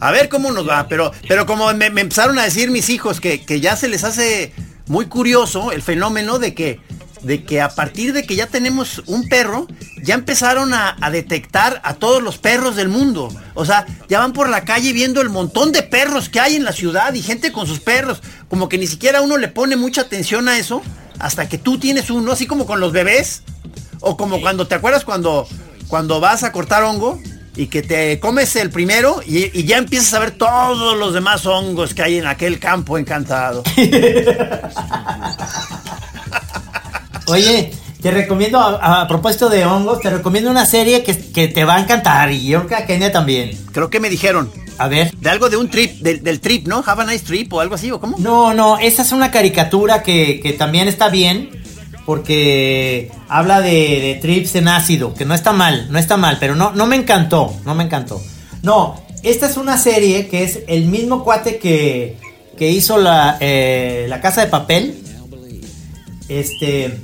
A ver cómo nos va, pero, pero como me, me empezaron a decir mis hijos que, que ya se les hace muy curioso el fenómeno de que de que a partir de que ya tenemos un perro, ya empezaron a, a, detectar a todos los perros del mundo. O sea, ya van por la calle viendo el montón de perros que hay en la ciudad y gente con sus perros. Como que ni siquiera uno le pone mucha atención a eso hasta que tú tienes uno, así como con los bebés. O como cuando, ¿te acuerdas cuando, cuando vas a cortar hongo? y que te comes el primero y, y, ya empiezas a ver todos los demás hongos que hay en aquel campo encantado. Oye, te recomiendo, a, a, propósito de hongos, te recomiendo una serie que, que, te va a encantar y yo creo que a Kenia también. Creo que me dijeron. A ver. De algo de un trip, de, del trip, ¿no? Have a nice trip o algo así, ¿o cómo? No, no, esa es una caricatura que, que también está bien porque habla de, de, trips en ácido, que no está mal, no está mal, pero no, no me encantó, no me encantó. No, esta es una serie que es el mismo cuate que, que hizo la, eh, la Casa de Papel. Este,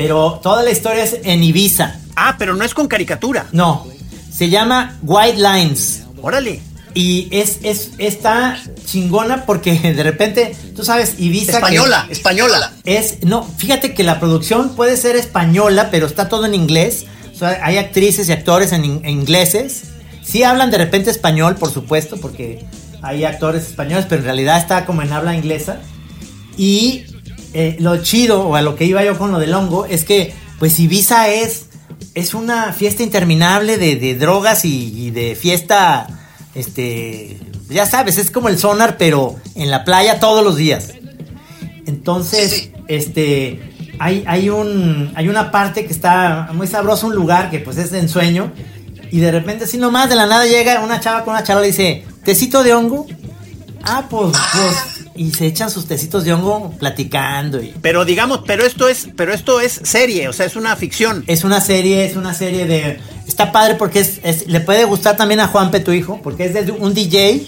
pero toda la historia es en Ibiza. Ah, pero no es con caricatura. No, se llama White Lines. Órale. Y es, es, está chingona porque de repente, tú sabes, Ibiza. Española, que española. Es, no, fíjate que la producción puede ser española, pero está todo en inglés. O sea, hay actrices y actores en, en ingleses. Sí hablan de repente español, por supuesto, porque hay actores españoles, pero en realidad está como en habla inglesa. Y eh, lo chido, o a lo que iba yo con lo del hongo, es que, pues Ibiza es, es una fiesta interminable de, de drogas y, y de fiesta este, ya sabes, es como el sonar, pero en la playa todos los días. Entonces, este, hay, hay, un, hay una parte que está muy sabroso, un lugar que pues es de ensueño, y de repente así nomás de la nada llega una chava con una charola y dice, ¿tecito de hongo? Ah, pues, pues, y se echan sus tecitos de hongo platicando. Y... Pero digamos, pero esto es, pero esto es serie, o sea, es una ficción. Es una serie, es una serie de, está padre porque es, es, le puede gustar también a Juanpe, tu hijo, porque es de un DJ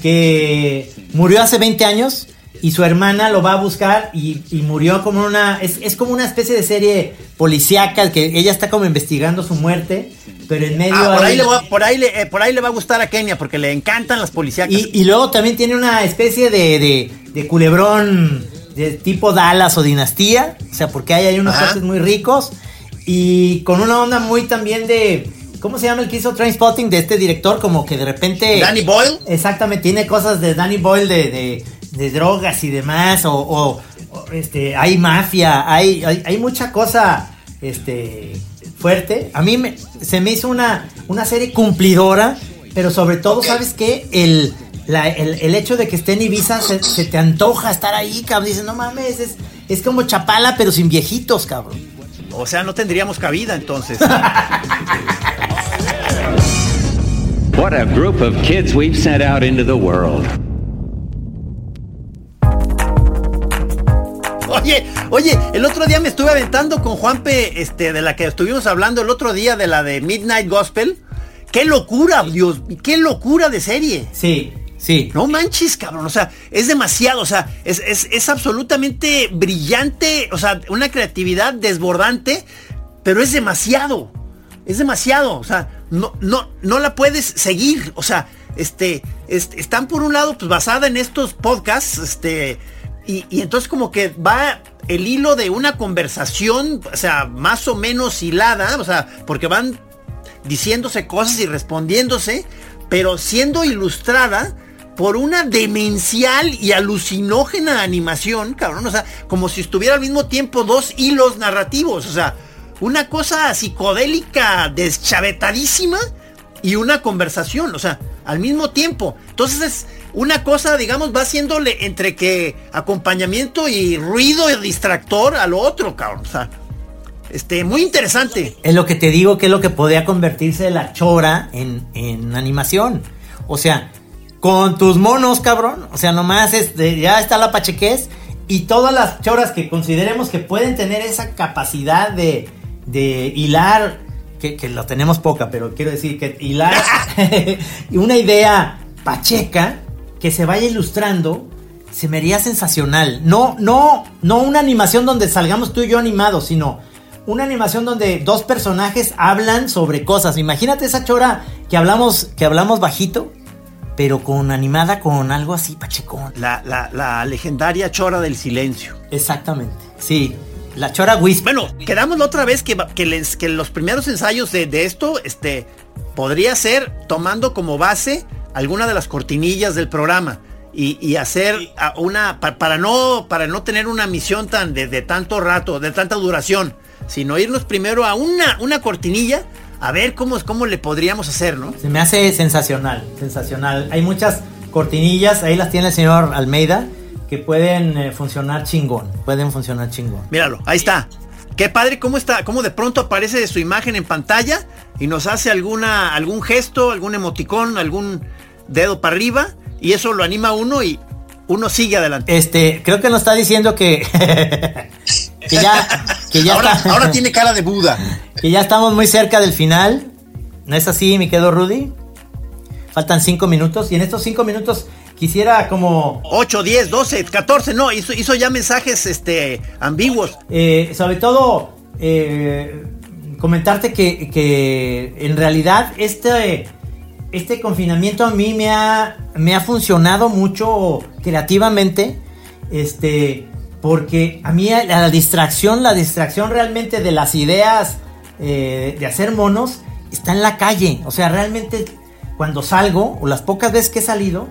que murió hace 20 años y su hermana lo va a buscar y, y murió como una, es, es, como una especie de serie policíaca que ella está como investigando su muerte, pero en medio... Ah, por, ahí le va, por, ahí le, eh, por ahí le va a gustar a Kenia porque le encantan las policíacas. Y, y luego también tiene una especie de, de, de culebrón de tipo Dallas o Dinastía, o sea, porque hay, hay unos cortes muy ricos y con una onda muy también de ¿Cómo se llama el que hizo Trainspotting de este director? Como que de repente. Danny Boyle. Exactamente, tiene cosas de Danny Boyle de, de, de drogas y demás. O, o, o, este, hay mafia, hay, hay, hay, mucha cosa este, fuerte. A mí me, se me hizo una, una serie cumplidora, pero sobre todo, okay. ¿sabes qué? El, la, el, el, hecho de que esté en Ibiza se, se, te antoja estar ahí, cabrón. Dices, no mames, es, es como Chapala, pero sin viejitos, cabrón. O sea, no tendríamos cabida entonces. What a group of kids we've sent out into the world. Oye, oye, el otro día me estuve aventando con Juanpe, este, de la que estuvimos hablando el otro día, de la de Midnight Gospel. ¡Qué locura, Dios! ¡Qué locura de serie! Sí, sí. No manches, cabrón. O sea, es demasiado. O sea, es, es, es absolutamente brillante. O sea, una creatividad desbordante, pero es demasiado. Es demasiado. O sea, no, no, no la puedes seguir. O sea, este, este, están por un lado, pues basada en estos podcasts, este, y, entonces como que va el hilo de una conversación, o sea, más o menos hilada, o sea, porque van diciéndose cosas y respondiéndose, pero siendo ilustrada por una demencial y alucinógena animación, cabrón, o sea, como si estuviera al mismo tiempo dos hilos narrativos, o sea, una cosa psicodélica deschavetadísima y una conversación, o sea, al mismo tiempo. Entonces es una cosa, digamos, va haciéndole entre que acompañamiento y ruido y distractor a lo otro, cabrón. O sea, este, muy interesante. Es lo que te digo que es lo que podría convertirse la chora en, en animación. O sea, con tus monos, cabrón. O sea, nomás este, ya está la pachequez. Y todas las choras que consideremos que pueden tener esa capacidad de, de hilar, que, que, lo tenemos poca, pero quiero decir que hilar una idea pacheca que se vaya ilustrando, se me haría sensacional. No, no, no una animación donde salgamos tú y yo animados, sino una animación donde dos personajes hablan sobre cosas. Imagínate esa chora que hablamos, que hablamos bajito, pero con animada con algo así pachecón. La, la, la legendaria chora del silencio. Exactamente, sí. La Chora Whisper. Bueno, quedamos la otra vez que, que, les- que los primeros ensayos de, de esto, este, podría ser tomando como base alguna de las cortinillas del programa y, y hacer a- una, pa- para no, para no tener una misión tan de, de tanto rato, de tanta duración, sino irnos primero a una, una cortinilla a ver cómo, cómo le podríamos hacer, ¿no? Se me hace sensacional, sensacional. Hay muchas cortinillas, ahí las tiene el señor Almeida, que pueden eh, funcionar chingón, pueden funcionar chingón. Míralo, ahí está. Qué padre cómo está, cómo de pronto aparece su imagen en pantalla y nos hace alguna, algún gesto, algún emoticón, algún dedo para arriba y eso lo anima a uno y uno sigue adelante. Este, creo que nos está diciendo que que ya que ya ahora, está- ahora tiene cara de Buda. que ya estamos muy cerca del final. ¿No es así, mi querido Rudy? Faltan cinco minutos y en estos cinco minutos quisiera como 8, 10, 12, 14, no, hizo, hizo ya mensajes este, ambiguos. Eh, sobre todo, eh, comentarte que, que en realidad este, este confinamiento a mí me ha, me ha funcionado mucho creativamente. Este, porque a mí la, distracción, la distracción realmente de las ideas eh, de hacer monos está en la calle. O sea, realmente cuando salgo, o las pocas veces que he salido,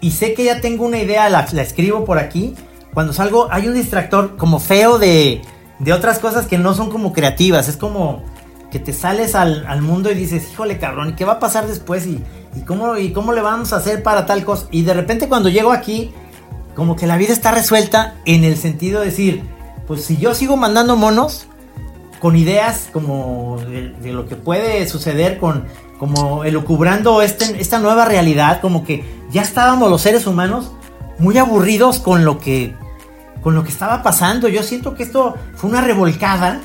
y sé que ya tengo una idea, la, la escribo por aquí. Cuando salgo hay un distractor como feo de, de otras cosas que no son como creativas. Es como que te sales al, al mundo y dices, híjole cabrón, ¿y qué va a pasar después? ¿Y, y, cómo, ¿Y cómo le vamos a hacer para tal cosa? Y de repente cuando llego aquí, como que la vida está resuelta en el sentido de decir, pues si yo sigo mandando monos, con ideas como de, de lo que puede suceder con como elucubrando este, esta nueva realidad, como que ya estábamos los seres humanos muy aburridos con lo que con lo que estaba pasando. Yo siento que esto fue una revolcada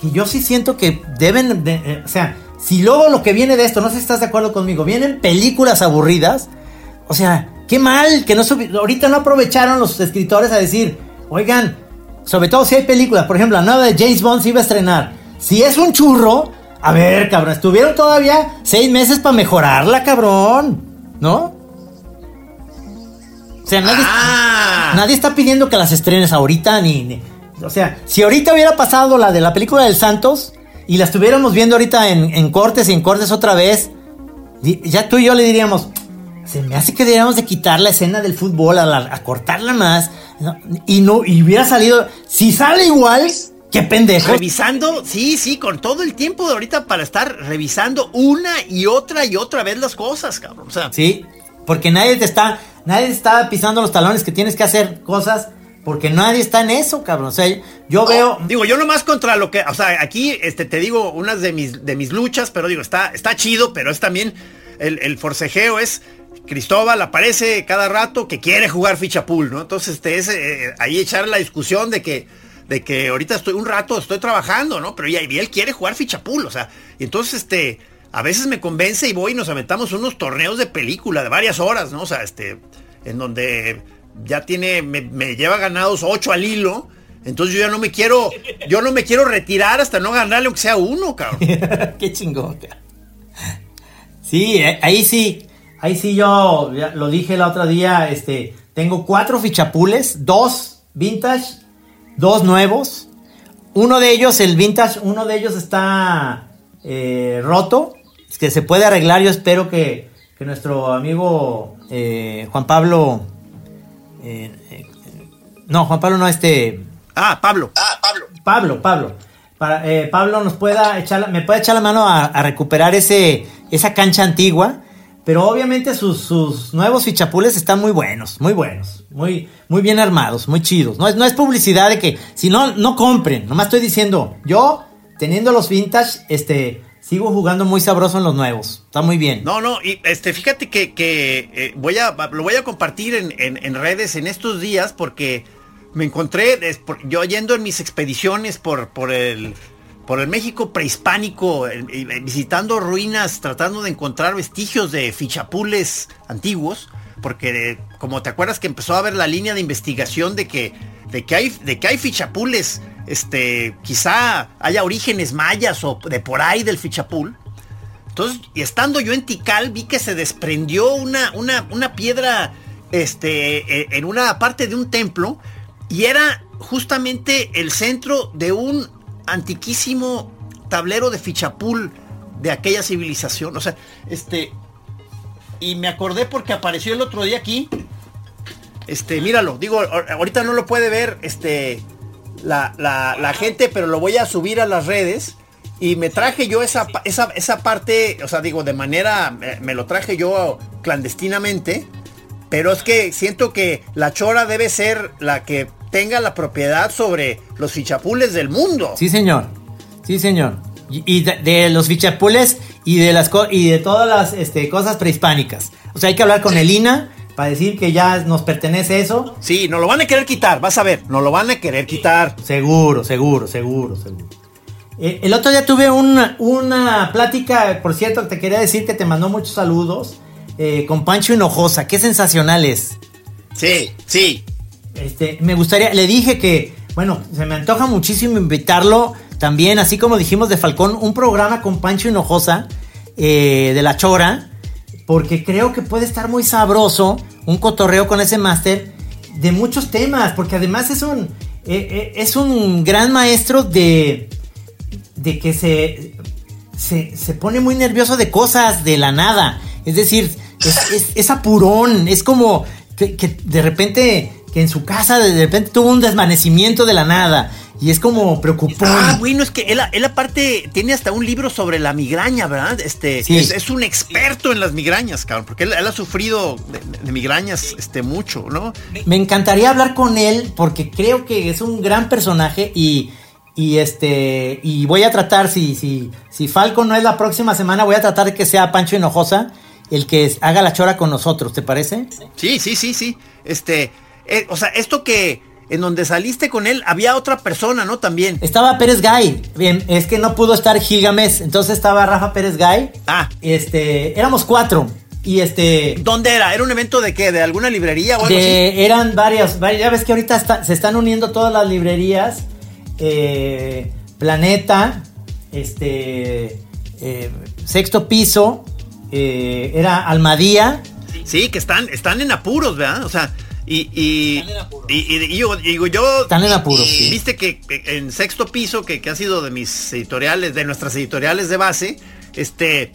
que yo sí siento que deben de, eh, o sea, si luego lo que viene de esto, no sé si estás de acuerdo conmigo, vienen películas aburridas, o sea, qué mal que no ahorita no aprovecharon los escritores a decir, "Oigan, sobre todo si hay películas, por ejemplo, la nueva de James Bond se iba a estrenar. Si es un churro, a ver, cabrón, estuvieron todavía seis meses para mejorarla, cabrón. ¿No? O sea, nadie, Ah. Nadie está pidiendo que las estrenes ahorita, ni, ni- O sea, si ahorita hubiera pasado la de la película del Santos y la estuviéramos viendo ahorita en, en cortes y en cortes otra vez, ya tú y yo le diríamos, se me hace que deberíamos de quitar la escena del fútbol, a, la- a cortarla más, ¿no? y no, y hubiera salido, si sale igual, qué pendejo. Revisando, sí, sí, con todo el tiempo de ahorita para estar revisando una y otra y otra vez las cosas, cabrón. O sea, Sí, porque nadie te está, nadie está pisando los talones que tienes que hacer cosas, porque nadie está en eso, cabrón. O sea, yo veo, Digo, yo nomás contra lo que, o sea, aquí este, te digo unas de mis, de mis luchas, pero digo, está, está chido, pero es también el, el forcejeo es Cristóbal aparece cada rato que quiere jugar ficha pool, ¿no? Entonces, este, es eh, ahí echar la discusión de que, de que ahorita estoy un rato, estoy trabajando, ¿no? Pero ya, y él quiere jugar ficha pool, o sea, y entonces, este, a veces me convence y voy y nos aventamos unos torneos de película de varias horas, ¿no? O sea, este, en donde ya tiene, me, lleva ganados ocho al hilo. Entonces yo ya no me quiero, yo no me quiero retirar hasta no ganarle aunque sea uno, cabrón. qué chingón. Sí, eh, ahí sí, ahí sí yo lo dije el otro día, este, tengo cuatro fichapules, dos vintage, dos nuevos. Uno de ellos, el vintage, uno de ellos está eh, roto, que se puede arreglar. Yo espero que, que nuestro amigo eh, Juan Pablo, eh, eh, no, Juan Pablo no, este, Ah, Pablo. Pablo, Pablo. Para, eh, Pablo nos pueda echar, la- me puede echar la mano a, a recuperar ese, esa cancha antigua. Pero obviamente sus, sus nuevos fichapules están muy buenos, muy buenos, muy, muy bien armados, muy chidos. No es, no es publicidad de que, si no, no compren. Nomás estoy diciendo, yo, teniendo los vintage, este, sigo jugando muy sabroso en los nuevos. Está muy bien. No, no, y este, fíjate que, que, eh, voy a, lo voy a compartir en, en- redes en estos días porque me encontré, es yo yendo en mis expediciones por, por el, por el México prehispánico, eh, visitando ruinas, tratando de encontrar vestigios de fichapules antiguos, porque eh, como te acuerdas que empezó a haber la línea de investigación de que, de que hay, de que hay fichapules, este, quizá haya orígenes mayas o de por ahí del fichapul. Entonces, estando yo en Tikal, vi que se desprendió una, una, una piedra este, eh, en una parte de un templo y era justamente el centro de un antiquísimo tablero de fichapul de aquella civilización. O sea, este. Y me acordé porque apareció el otro día aquí. Este, míralo. Digo, ahorita no lo puede ver este, la, la gente, pero lo voy a subir a las redes. Y me traje yo esa, esa, esa parte, o sea, digo, de manera, me, lo traje yo clandestinamente, pero es que siento que la chora debe ser la que tenga la propiedad sobre los fichapules del mundo. Sí, señor. Sí, señor. Y, de, los fichapules y de las y de todas las este, cosas prehispánicas. O sea, hay que hablar con el INA para decir que ya nos pertenece eso. Sí, nos lo van a querer quitar, vas a ver, nos lo van a querer quitar. Seguro, seguro, seguro, seguro. Eh, el otro día tuve una, una plática, por cierto, te quería decir que te mandó muchos saludos eh, con Pancho Hinojosa. Qué sensacional es. Sí, sí. Este, me gustaría, le dije que, bueno, se me antoja muchísimo invitarlo también, así como dijimos de Falcón, un programa con Pancho Hinojosa eh, de La Chora, porque creo que puede estar muy sabroso un cotorreo con ese máster de muchos temas, porque además es un, es un gran maestro de de que se, se, pone muy nervioso de cosas de la nada. Es decir, es, apurón, es como que, de repente, que en su casa de repente tuvo un desvanecimiento de la nada. Y es como preocupante. Ah, bueno, es que él, él, aparte tiene hasta un libro sobre la migraña, ¿verdad? Este, es, un experto en las migrañas, cabrón, porque él, ha sufrido de, migrañas este, mucho, ¿no? Me encantaría hablar con él porque creo que es un gran personaje y y este. Y voy a tratar, si, si, si Falco no es la próxima semana, voy a tratar de que sea Pancho Hinojosa el que haga la chora con nosotros, ¿te parece? Sí, sí, sí, sí. Este. Eh, o sea, esto que. En donde saliste con él, había otra persona, ¿no? También. Estaba Pérez Gay. Bien, es que no pudo estar Gilgamesh. Entonces estaba Rafa Pérez Gay. Ah. Este. Éramos cuatro. Y este. ¿Dónde era? ¿Era un evento de qué? ¿De alguna librería o algo así? Eran varias, varias. Ya ves que ahorita se están uniendo todas las librerías eh, Planeta, este, eh, Sexto Piso, eh, era Almadía. Sí, que están, están en apuros, ¿verdad? O sea, y, y, y, yo, digo, yo... Están en apuros, sí. Viste que, en Sexto Piso, que, que ha sido de mis editoriales, de nuestras editoriales de base, este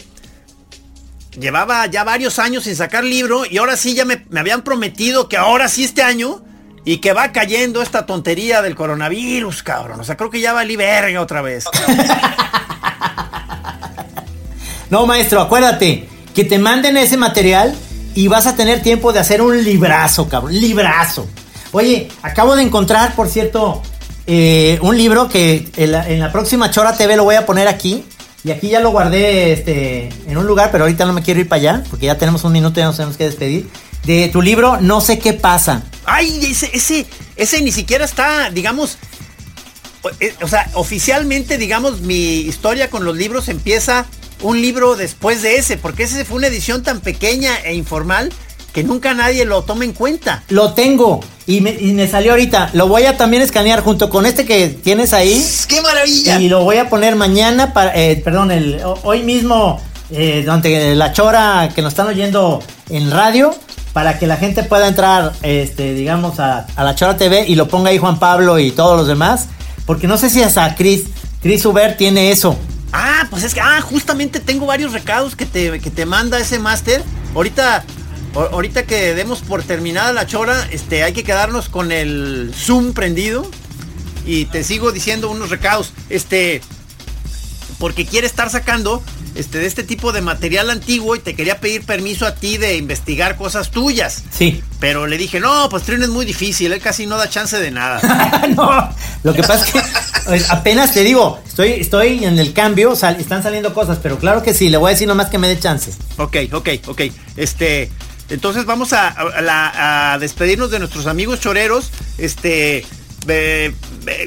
llevaba ya varios años sin sacar libro y ahora sí ya me, me, habían prometido que ahora sí este año y que va cayendo esta tontería del coronavirus, cabrón. O sea, creo que ya valí verga otra vez. no, maestro, acuérdate que te manden ese material y vas a tener tiempo de hacer un librazo, cabrón. Librazo. Oye, acabo de encontrar, por cierto, eh, un libro que en la, próxima Chora TV lo voy a poner aquí. Y aquí ya lo guardé este, en un lugar, pero ahorita no me quiero ir para allá, porque ya tenemos un minuto y nos tenemos que despedir de tu libro No sé qué pasa. Ay, ese, ese, ese ni siquiera está, digamos, eh, o sea, oficialmente, digamos, mi historia con los libros empieza un libro después de ese, porque ese fue una edición tan pequeña e informal que nunca nadie lo toma en cuenta. Lo tengo y me, salió ahorita. Lo voy a también escanear junto con este que tienes ahí. ¡Qué maravilla! Y lo voy a poner mañana, para, eh, perdón, el, hoy mismo, eh, durante la chora que nos están oyendo en radio para que la gente pueda entrar, este, digamos, a, la Chora TV y lo ponga ahí Juan Pablo y todos los demás. Porque no sé si hasta Chris, Chris Uber tiene eso. Ah, pues es que, ah, justamente tengo varios recados que te, que te manda ese máster. Ahorita, ahorita que demos por terminada la chora, este, hay que quedarnos con el Zoom prendido. Y te sigo diciendo unos recados. Este, porque quiere estar sacando este, de este tipo de material antiguo y te quería pedir permiso a ti de investigar cosas tuyas. Sí. Pero le dije, no, pues Trino es muy difícil, él casi no da chance de nada. no, lo que pasa es que pues, apenas te digo, estoy, estoy en el cambio, están saliendo cosas, pero claro que sí, le voy a decir nomás que me dé chance. Ok, ok, ok. Este, entonces vamos a, a despedirnos de nuestros amigos choreros. Este,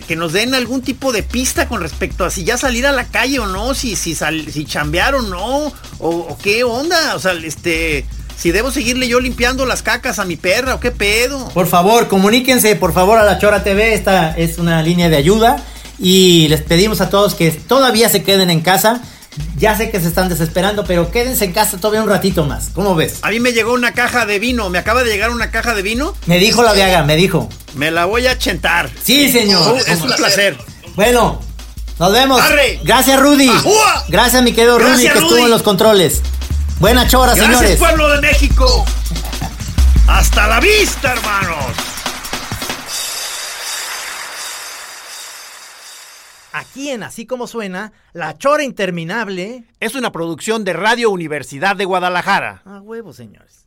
que nos den algún tipo de pista con respecto a si ya salir a la calle o no, si, si, si chambear o no, o, qué onda, o sea, este, si debo seguirle yo limpiando las cacas a mi perra o qué pedo. Por favor, comuníquense por favor a la Chora TV, esta es una línea de ayuda y les pedimos a todos que todavía se queden en casa. Ya sé que se están desesperando, pero quédense en casa todavía un ratito más. ¿Cómo ves? A mí me llegó una caja de vino. Me acaba de llegar una caja de vino. Me dijo la Viaga, me dijo. Me la voy a chentar. Sí, señor. Uh, es un placer. Bueno, nos vemos. Arre. Gracias, Rudy. Gracias, mi querido Rudy, Gracias, que estuvo Rudy. en los controles. Buena chora, Gracias, señores. pueblo de México. Hasta la vista, hermanos. Aquí en Así Como Suena, La Chora Interminable. Es una producción de Radio Universidad de Guadalajara. A huevo, señores.